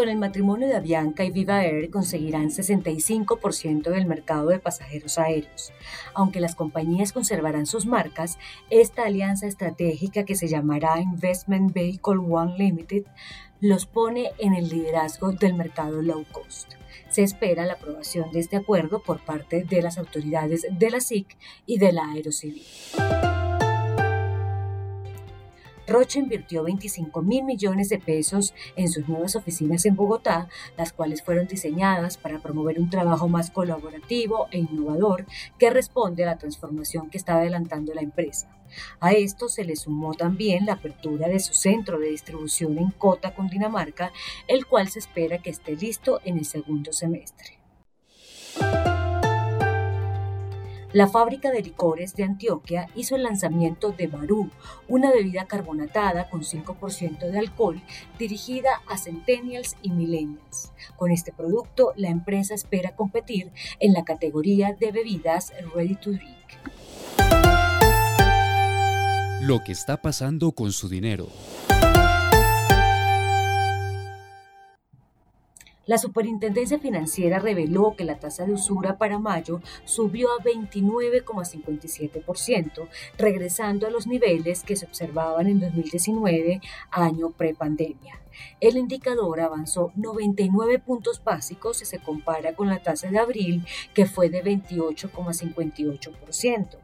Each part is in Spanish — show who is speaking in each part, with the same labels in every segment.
Speaker 1: Con el matrimonio de Avianca y Viva Air conseguirán 65% del mercado de pasajeros aéreos. Aunque las compañías conservarán sus marcas, esta alianza estratégica que se llamará Investment Vehicle One Limited los pone en el liderazgo del mercado low cost. Se espera la aprobación de este acuerdo por parte de las autoridades de la SIC y de la Aerocivil. Roche invirtió 25 mil millones de pesos en sus nuevas oficinas en Bogotá, las cuales fueron diseñadas para promover un trabajo más colaborativo e innovador que responde a la transformación que está adelantando la empresa. A esto se le sumó también la apertura de su centro de distribución en Cota, Dinamarca, el cual se espera que esté listo en el segundo semestre. La fábrica de licores de Antioquia hizo el lanzamiento de Barú, una bebida carbonatada con 5% de alcohol dirigida a centennials y millennials. Con este producto, la empresa espera competir en la categoría de bebidas ready to drink.
Speaker 2: Lo que está pasando con su dinero.
Speaker 1: La Superintendencia Financiera reveló que la tasa de usura para mayo subió a 29,57%, regresando a los niveles que se observaban en 2019, año prepandemia. El indicador avanzó 99 puntos básicos si se compara con la tasa de abril, que fue de 28,58%.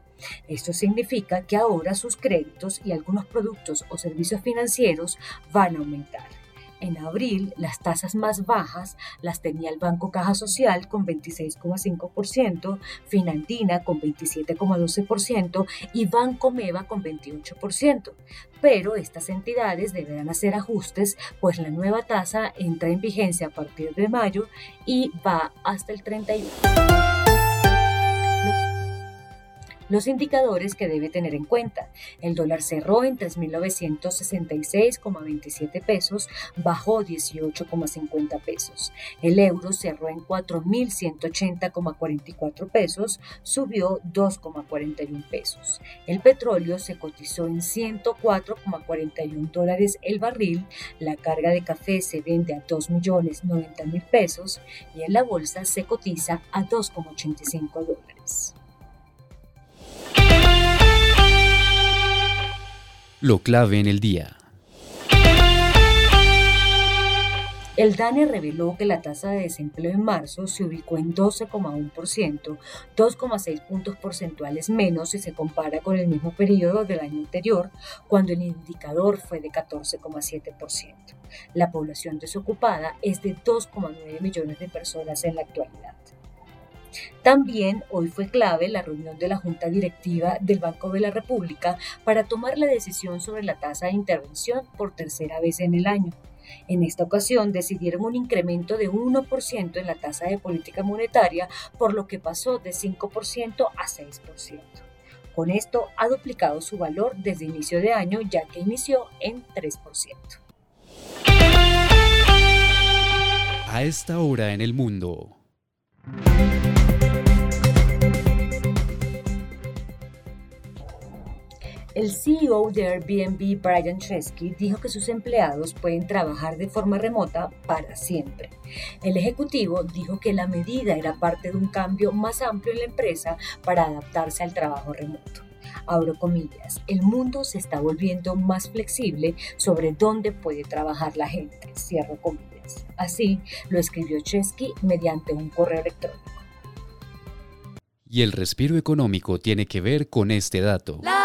Speaker 1: Esto significa que ahora sus créditos y algunos productos o servicios financieros van a aumentar. En abril, las tasas más bajas las tenía el Banco Caja Social con 26,5%, Finandina con 27,12% y Banco Meva con 28%. Pero estas entidades deberán hacer ajustes, pues la nueva tasa entra en vigencia a partir de mayo y va hasta el 31. Los indicadores que debe tener en cuenta. El dólar cerró en 3.966,27 pesos, bajó 18,50 pesos. El euro cerró en 4.180,44 pesos, subió 2,41 pesos. El petróleo se cotizó en 104,41 dólares el barril. La carga de café se vende a 2.090.000 pesos y en la bolsa se cotiza a 2,85 dólares.
Speaker 2: Lo clave en el día.
Speaker 1: El DANE reveló que la tasa de desempleo en marzo se ubicó en 12,1%, 2,6 puntos porcentuales menos si se compara con el mismo periodo del año anterior, cuando el indicador fue de 14,7%. La población desocupada es de 2,9 millones de personas en la actualidad. También hoy fue clave la reunión de la Junta Directiva del Banco de la República para tomar la decisión sobre la tasa de intervención por tercera vez en el año. En esta ocasión decidieron un incremento de 1% en la tasa de política monetaria, por lo que pasó de 5% a 6%. Con esto ha duplicado su valor desde inicio de año, ya que inició en 3%.
Speaker 2: A esta hora en el mundo.
Speaker 1: El CEO de Airbnb, Brian Chesky, dijo que sus empleados pueden trabajar de forma remota para siempre. El ejecutivo dijo que la medida era parte de un cambio más amplio en la empresa para adaptarse al trabajo remoto. Abro comillas, el mundo se está volviendo más flexible sobre dónde puede trabajar la gente, cierro comillas. Así lo escribió Chesky mediante un correo electrónico.
Speaker 2: Y el respiro económico tiene que ver con este dato.
Speaker 3: La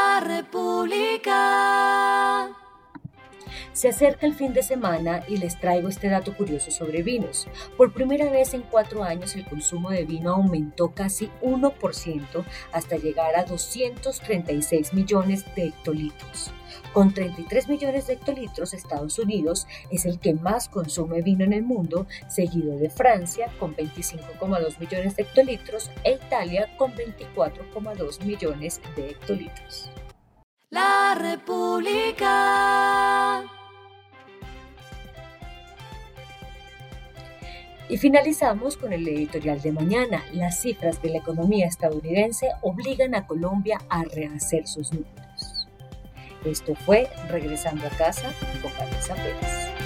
Speaker 1: Se acerca el fin de semana y les traigo este dato curioso sobre vinos. Por primera vez en cuatro años el consumo de vino aumentó casi 1% hasta llegar a 236 millones de hectolitros. Con 33 millones de hectolitros, Estados Unidos es el que más consume vino en el mundo, seguido de Francia con 25,2 millones de hectolitros e Italia con 24,2 millones de hectolitros.
Speaker 3: La República.
Speaker 1: Y finalizamos con el editorial de mañana. Las cifras de la economía estadounidense obligan a Colombia a rehacer sus números. Esto fue Regresando a casa con Vanessa Pérez.